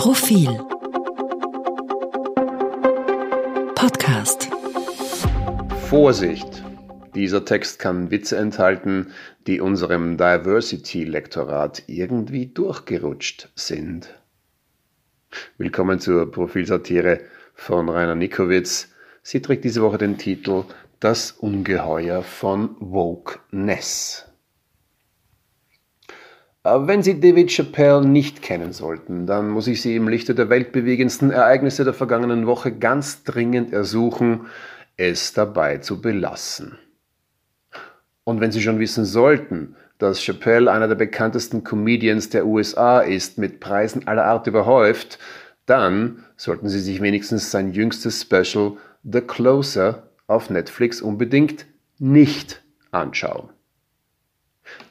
Profil Podcast Vorsicht! Dieser Text kann Witze enthalten, die unserem Diversity-Lektorat irgendwie durchgerutscht sind. Willkommen zur Profilsatire von Rainer Nikowitz. Sie trägt diese Woche den Titel Das Ungeheuer von Wokeness. Wenn Sie David Chappelle nicht kennen sollten, dann muss ich Sie im Lichte der weltbewegendsten Ereignisse der vergangenen Woche ganz dringend ersuchen, es dabei zu belassen. Und wenn Sie schon wissen sollten, dass Chappelle einer der bekanntesten Comedians der USA ist, mit Preisen aller Art überhäuft, dann sollten Sie sich wenigstens sein jüngstes Special The Closer auf Netflix unbedingt nicht anschauen.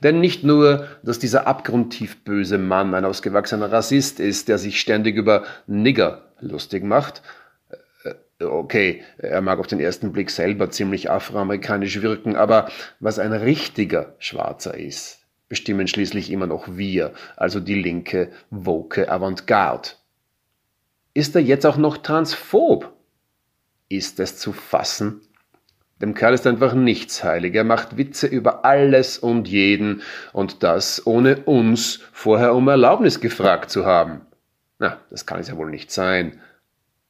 Denn nicht nur, dass dieser abgrundtief böse Mann ein ausgewachsener Rassist ist, der sich ständig über Nigger lustig macht, äh, okay, er mag auf den ersten Blick selber ziemlich afroamerikanisch wirken, aber was ein richtiger Schwarzer ist, bestimmen schließlich immer noch wir, also die linke, woke Avantgarde. Ist er jetzt auch noch transphob? Ist es zu fassen? Dem Kerl ist einfach nichts heilig. Er macht Witze über alles und jeden und das ohne uns vorher um Erlaubnis gefragt zu haben. Na, das kann es ja wohl nicht sein.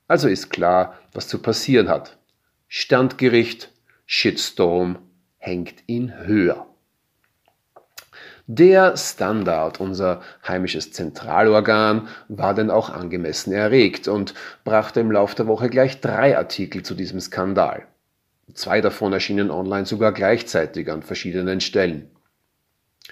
Also ist klar, was zu passieren hat. Standgericht, Shitstorm hängt ihn höher. Der Standard, unser heimisches Zentralorgan, war denn auch angemessen erregt und brachte im Lauf der Woche gleich drei Artikel zu diesem Skandal. Zwei davon erschienen online sogar gleichzeitig an verschiedenen Stellen.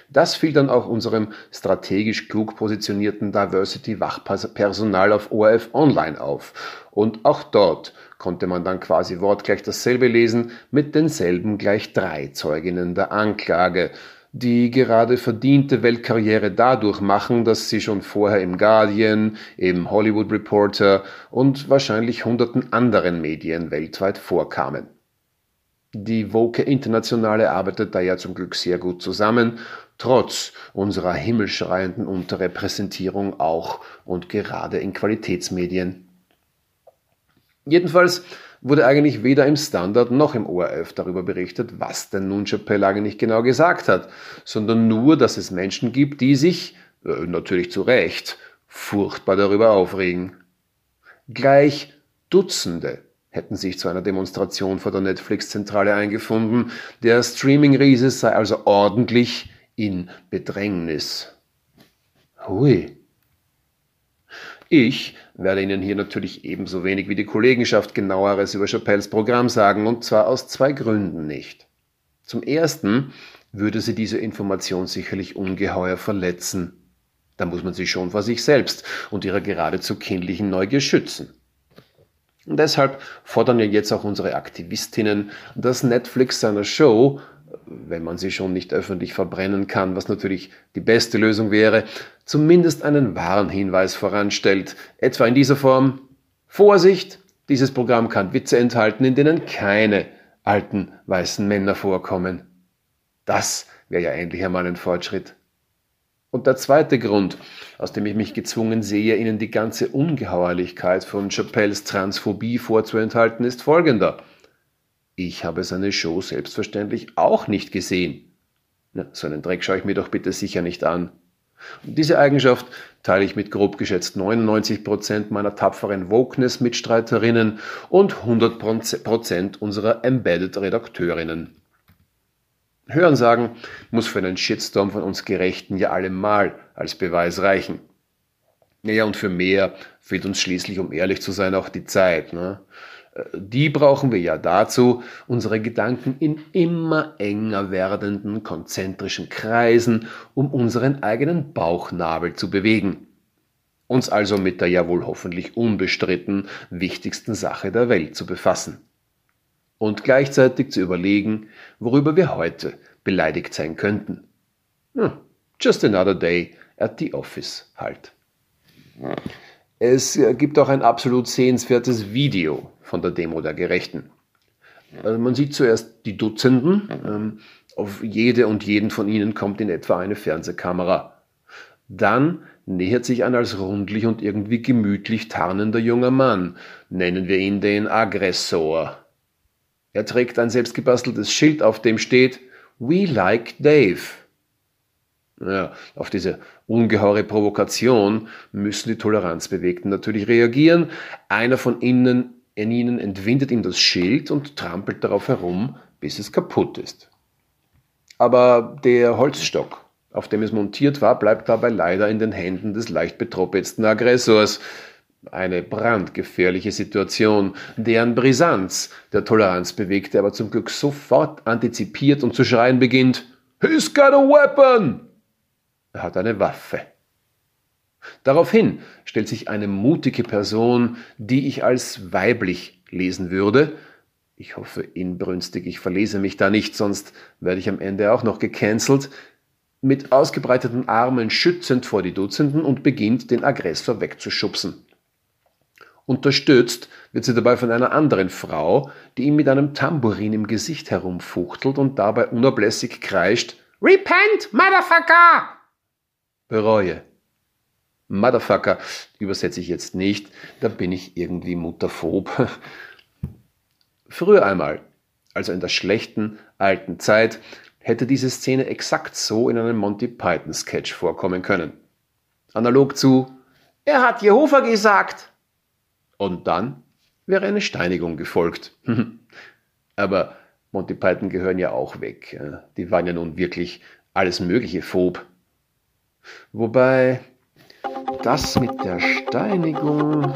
Das fiel dann auch unserem strategisch klug positionierten Diversity-Wachpersonal auf ORF Online auf. Und auch dort konnte man dann quasi wortgleich dasselbe lesen mit denselben gleich drei Zeuginnen der Anklage, die gerade verdiente Weltkarriere dadurch machen, dass sie schon vorher im Guardian, im Hollywood Reporter und wahrscheinlich hunderten anderen Medien weltweit vorkamen. Die Woke Internationale arbeitet da ja zum Glück sehr gut zusammen, trotz unserer himmelschreienden Unterrepräsentierung auch und gerade in Qualitätsmedien. Jedenfalls wurde eigentlich weder im Standard noch im ORF darüber berichtet, was denn nun Chappelle eigentlich genau gesagt hat, sondern nur, dass es Menschen gibt, die sich, äh, natürlich zu Recht, furchtbar darüber aufregen. Gleich Dutzende hätten sich zu einer Demonstration vor der Netflix-Zentrale eingefunden. Der Streaming-Riese sei also ordentlich in Bedrängnis. Hui. Ich werde Ihnen hier natürlich ebenso wenig wie die Kollegenschaft genaueres über Chappelles Programm sagen, und zwar aus zwei Gründen nicht. Zum ersten würde sie diese Information sicherlich ungeheuer verletzen. Da muss man sich schon vor sich selbst und ihrer geradezu kindlichen Neugier schützen. Und deshalb fordern ja jetzt auch unsere Aktivistinnen, dass Netflix seiner Show, wenn man sie schon nicht öffentlich verbrennen kann, was natürlich die beste Lösung wäre, zumindest einen Warnhinweis voranstellt, etwa in dieser Form Vorsicht, dieses Programm kann Witze enthalten, in denen keine alten weißen Männer vorkommen. Das wäre ja endlich einmal ein Fortschritt. Und der zweite Grund, aus dem ich mich gezwungen sehe, Ihnen die ganze Ungeheuerlichkeit von Chappelles Transphobie vorzuenthalten, ist folgender. Ich habe seine Show selbstverständlich auch nicht gesehen. Na, so einen Dreck schaue ich mir doch bitte sicher nicht an. Und diese Eigenschaft teile ich mit grob geschätzt 99% meiner tapferen Wokeness-Mitstreiterinnen und 100% unserer Embedded-Redakteurinnen. Hörensagen muss für einen Shitstorm von uns Gerechten ja allemal als Beweis reichen. Naja, und für mehr fehlt uns schließlich, um ehrlich zu sein, auch die Zeit. Ne? Die brauchen wir ja dazu, unsere Gedanken in immer enger werdenden konzentrischen Kreisen um unseren eigenen Bauchnabel zu bewegen. Uns also mit der ja wohl hoffentlich unbestritten wichtigsten Sache der Welt zu befassen und gleichzeitig zu überlegen, worüber wir heute beleidigt sein könnten. Hm, just another day at the office halt. Es gibt auch ein absolut sehenswertes Video von der Demo der Gerechten. Also man sieht zuerst die Dutzenden, ähm, auf jede und jeden von ihnen kommt in etwa eine Fernsehkamera. Dann nähert sich ein als rundlich und irgendwie gemütlich tarnender junger Mann. Nennen wir ihn den Aggressor. Er trägt ein selbstgebasteltes Schild, auf dem steht We like Dave. Ja, auf diese ungeheure Provokation müssen die Toleranzbewegten natürlich reagieren. Einer von ihnen, in ihnen entwindet ihm das Schild und trampelt darauf herum, bis es kaputt ist. Aber der Holzstock, auf dem es montiert war, bleibt dabei leider in den Händen des leicht betroppelsten Aggressors. Eine brandgefährliche Situation, deren Brisanz der Toleranzbewegte aber zum Glück sofort antizipiert und zu schreien beginnt: He's got a weapon! Er hat eine Waffe. Daraufhin stellt sich eine mutige Person, die ich als weiblich lesen würde, ich hoffe inbrünstig, ich verlese mich da nicht, sonst werde ich am Ende auch noch gecancelt, mit ausgebreiteten Armen schützend vor die Dutzenden und beginnt, den Aggressor wegzuschubsen. Unterstützt wird sie dabei von einer anderen Frau, die ihm mit einem Tambourin im Gesicht herumfuchtelt und dabei unablässig kreischt Repent, Motherfucker! Bereue. Motherfucker übersetze ich jetzt nicht, da bin ich irgendwie mutterphob. Früher einmal, also in der schlechten alten Zeit, hätte diese Szene exakt so in einem Monty Python Sketch vorkommen können. Analog zu Er hat Jehova gesagt. Und dann wäre eine Steinigung gefolgt. Aber Monty Python gehören ja auch weg. Die waren ja nun wirklich alles mögliche Phob. Wobei das mit der Steinigung